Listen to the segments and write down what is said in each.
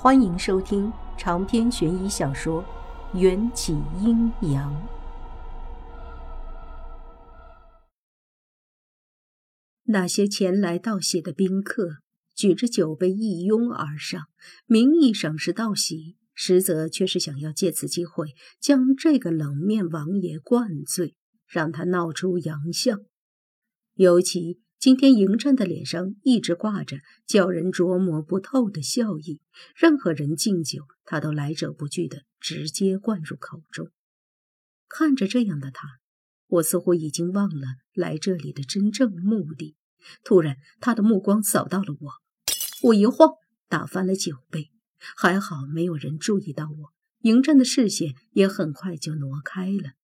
欢迎收听长篇悬疑小说《缘起阴阳》。那些前来道喜的宾客举着酒杯一拥而上，名义上是道喜，实则却是想要借此机会将这个冷面王爷灌醉，让他闹出洋相。尤其。今天迎战的脸上一直挂着叫人琢磨不透的笑意，任何人敬酒，他都来者不拒的直接灌入口中。看着这样的他，我似乎已经忘了来这里的真正目的。突然，他的目光扫到了我，我一晃打翻了酒杯，还好没有人注意到我。迎战的视线也很快就挪开了。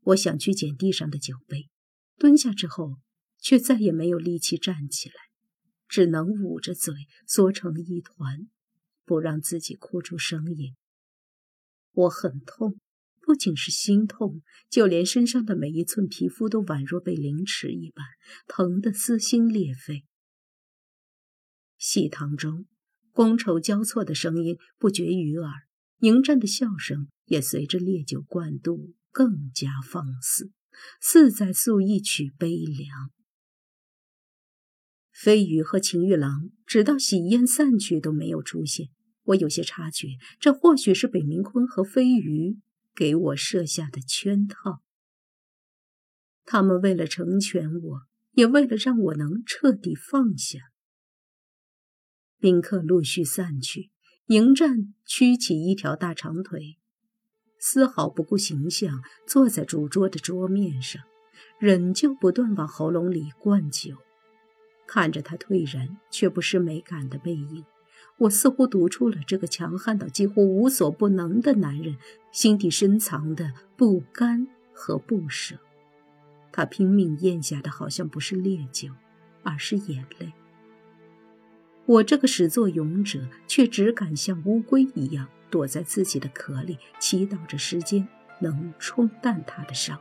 我想去捡地上的酒杯，蹲下之后。却再也没有力气站起来，只能捂着嘴缩成一团，不让自己哭出声音。我很痛，不仅是心痛，就连身上的每一寸皮肤都宛若被凌迟一般，疼得撕心裂肺。戏堂中，觥筹交错的声音不绝于耳，迎战的笑声也随着烈酒灌肚更加放肆，似在诉一曲悲凉。飞鱼和秦玉郎直到喜宴散去都没有出现，我有些察觉，这或许是北冥坤和飞鱼给我设下的圈套。他们为了成全我，也为了让我能彻底放下。宾客陆续散去，迎战屈起一条大长腿，丝毫不顾形象，坐在主桌的桌面上，仍旧不断往喉咙里灌酒。看着他退然却不失美感的背影，我似乎读出了这个强悍到几乎无所不能的男人心底深藏的不甘和不舍。他拼命咽下的好像不是烈酒，而是眼泪。我这个始作俑者却只敢像乌龟一样躲在自己的壳里，祈祷着时间能冲淡他的伤。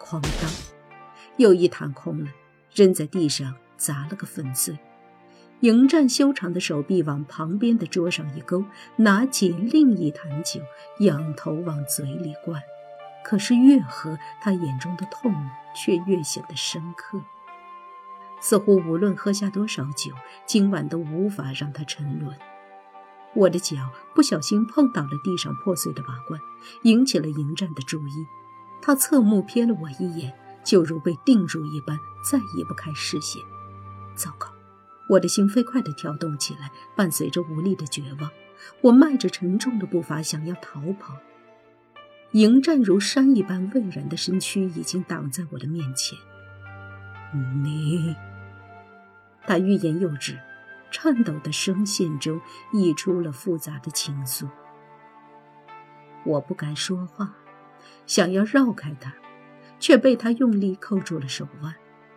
哐当，又一弹空了，扔在地上。砸了个粉碎，迎战修长的手臂往旁边的桌上一勾，拿起另一坛酒，仰头往嘴里灌。可是越喝，他眼中的痛却越显得深刻，似乎无论喝下多少酒，今晚都无法让他沉沦。我的脚不小心碰倒了地上破碎的瓦罐，引起了迎战的注意。他侧目瞥了我一眼，就如被定住一般，再移不开视线。糟糕！我的心飞快地跳动起来，伴随着无力的绝望。我迈着沉重的步伐想要逃跑，迎战如山一般巍然的身躯已经挡在我的面前。你，他欲言又止，颤抖的声线中溢出了复杂的情愫。我不敢说话，想要绕开他，却被他用力扣住了手腕。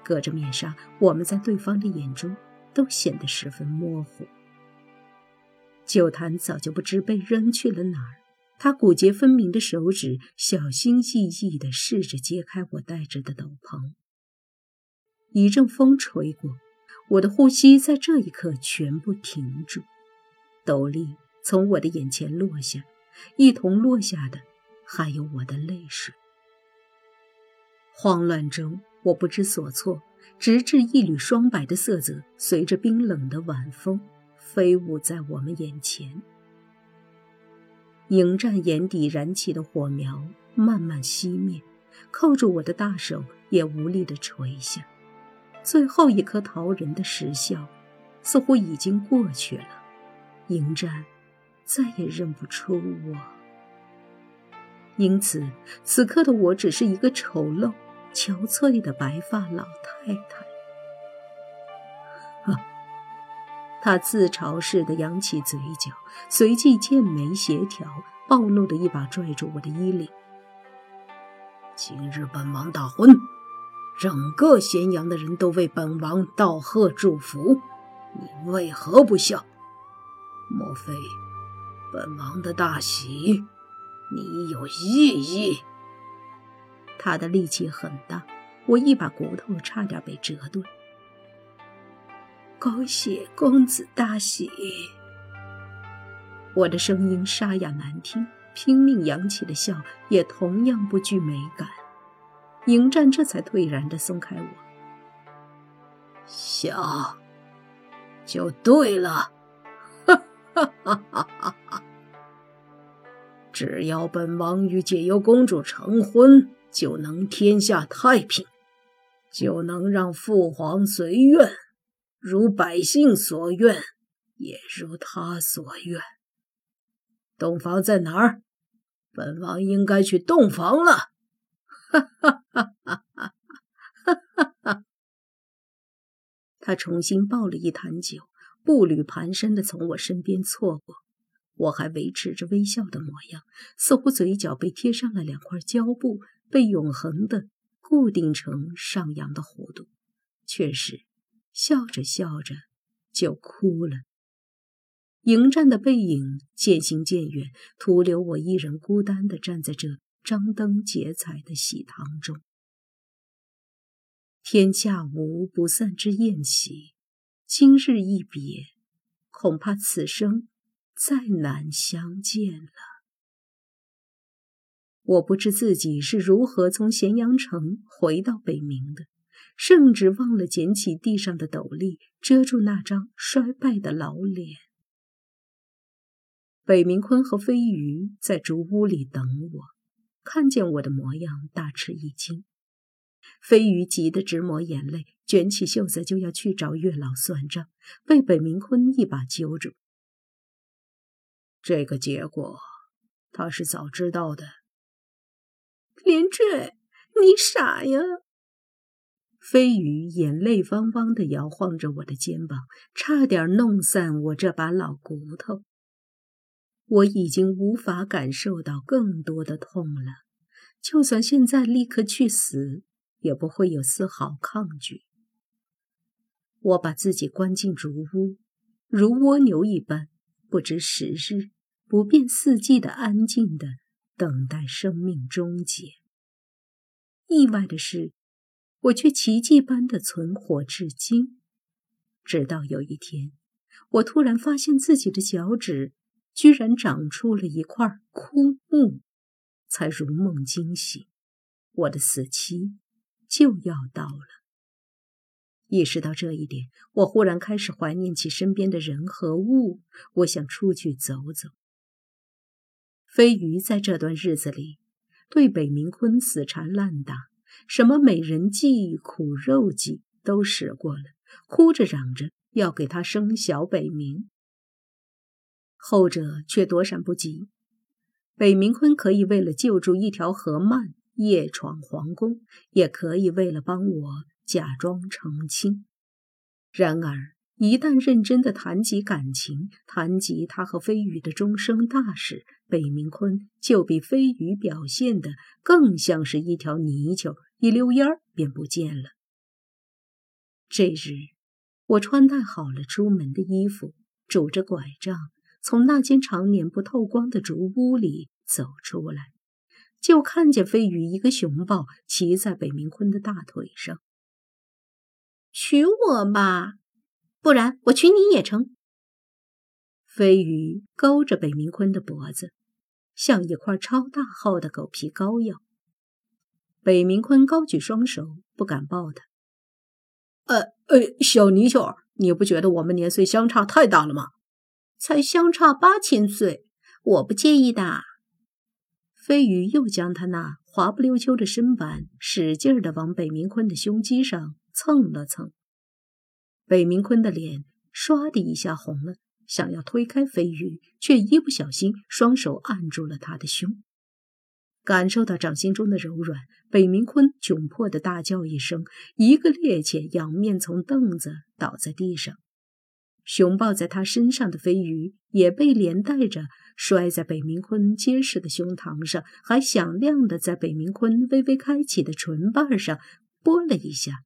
隔着面纱，我们在对方的眼中都显得十分模糊。酒坛早就不知被扔去了哪儿，他骨节分明的手指小心翼翼地试着揭开我戴着的斗篷。一阵风吹过，我的呼吸在这一刻全部停住，斗笠从我的眼前落下，一同落下的还有我的泪水。慌乱中。我不知所措，直至一缕霜白的色泽随着冰冷的晚风飞舞在我们眼前。迎战眼底燃起的火苗慢慢熄灭，扣住我的大手也无力地垂下。最后一颗桃仁的时效，似乎已经过去了。迎战再也认不出我，因此此刻的我只是一个丑陋。憔悴的白发老太太，啊！他自嘲似的扬起嘴角，随即剑眉协调，暴怒的一把拽住我的衣领。今日本王大婚，整个咸阳的人都为本王道贺祝福，你为何不笑？莫非本王的大喜，你有异议？他的力气很大，我一把骨头差点被折断。恭喜公子大喜！我的声音沙哑难听，拼命扬起的笑也同样不具美感。迎战这才退然地松开我，笑，就对了，哈哈哈哈哈哈！只要本王与解忧公主成婚，就能天下太平，就能让父皇随愿，如百姓所愿，也如他所愿。洞房在哪儿？本王应该去洞房了。哈哈哈哈哈！哈哈哈！他重新抱了一坛酒，步履蹒跚的从我身边错过。我还维持着微笑的模样，似乎嘴角被贴上了两块胶布，被永恒的固定成上扬的弧度。却是笑着笑着就哭了。迎战的背影渐行渐远，徒留我一人孤单地站在这张灯结彩的喜堂中。天下无不散之宴席，今日一别，恐怕此生再难相见了。我不知自己是如何从咸阳城回到北冥的，甚至忘了捡起地上的斗笠，遮住那张衰败的老脸。北冥坤和飞鱼在竹屋里等我，看见我的模样，大吃一惊。飞鱼急得直抹眼泪，卷起袖子就要去找月老算账，被北冥坤一把揪住。这个结果，他是早知道的。连坠，你傻呀！飞鱼眼泪汪汪地摇晃着我的肩膀，差点弄散我这把老骨头。我已经无法感受到更多的痛了，就算现在立刻去死，也不会有丝毫抗拒。我把自己关进竹屋，如蜗牛一般，不知时日，不变四季的安静的等待生命终结。意外的是，我却奇迹般的存活至今。直到有一天，我突然发现自己的脚趾。居然长出了一块枯木，才如梦惊醒。我的死期就要到了。意识到这一点，我忽然开始怀念起身边的人和物。我想出去走走。飞鱼在这段日子里对北冥坤死缠烂打，什么美人计、苦肉计都使过了，哭着嚷着要给他生小北冥。后者却躲闪不及。北冥坤可以为了救助一条河鳗夜闯皇宫，也可以为了帮我假装成亲。然而，一旦认真的谈及感情，谈及他和飞羽的终生大事，北冥坤就比飞羽表现的更像是一条泥鳅，一溜烟儿便不见了。这日，我穿戴好了出门的衣服，拄着拐杖。从那间常年不透光的竹屋里走出来，就看见飞鱼一个熊抱骑在北冥坤的大腿上。娶我吧，不然我娶你也成。飞鱼勾着北冥坤的脖子，像一块超大号的狗皮膏药。北冥坤高举双手，不敢抱他。呃呃，小泥鳅，你不觉得我们年岁相差太大了吗？才相差八千岁，我不介意的。飞鱼又将他那滑不溜秋的身板使劲的往北冥坤的胸肌上蹭了蹭。北冥坤的脸唰的一下红了，想要推开飞鱼，却一不小心双手按住了他的胸。感受到掌心中的柔软，北冥坤窘迫的大叫一声，一个趔趄，仰面从凳子倒在地上。熊抱在他身上的飞鱼也被连带着摔在北冥坤结实的胸膛上，还响亮的在北冥坤微微开启的唇瓣上拨了一下。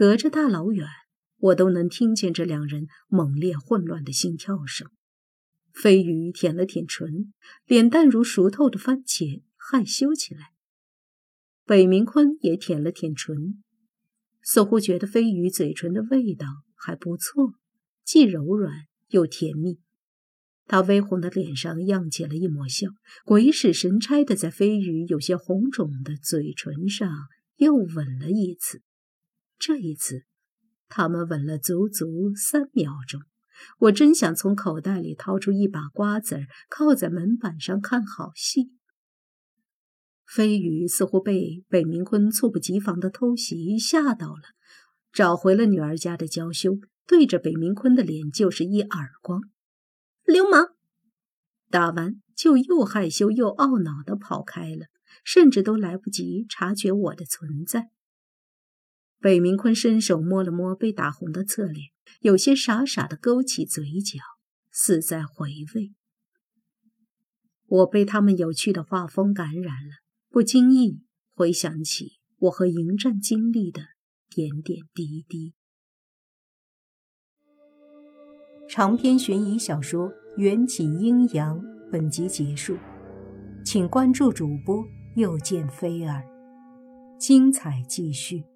隔着大老远，我都能听见这两人猛烈混乱的心跳声。飞鱼舔了舔唇，脸蛋如熟透的番茄，害羞起来。北冥坤也舔了舔唇。似乎觉得飞鱼嘴唇的味道还不错，既柔软又甜蜜。他微红的脸上漾起了一抹笑，鬼使神差的在飞鱼有些红肿的嘴唇上又吻了一次。这一次，他们吻了足足三秒钟。我真想从口袋里掏出一把瓜子儿，靠在门板上看好戏。飞鱼似乎被北明坤猝不及防的偷袭吓到了，找回了女儿家的娇羞，对着北明坤的脸就是一耳光。流氓！打完就又害羞又懊恼地跑开了，甚至都来不及察觉我的存在。北明坤伸手摸了摸被打红的侧脸，有些傻傻的勾起嘴角，似在回味。我被他们有趣的画风感染了，不经意回想起我和迎战经历的点点滴滴。长篇悬疑小说《缘起阴阳》本集结束，请关注主播，又见菲儿，精彩继续。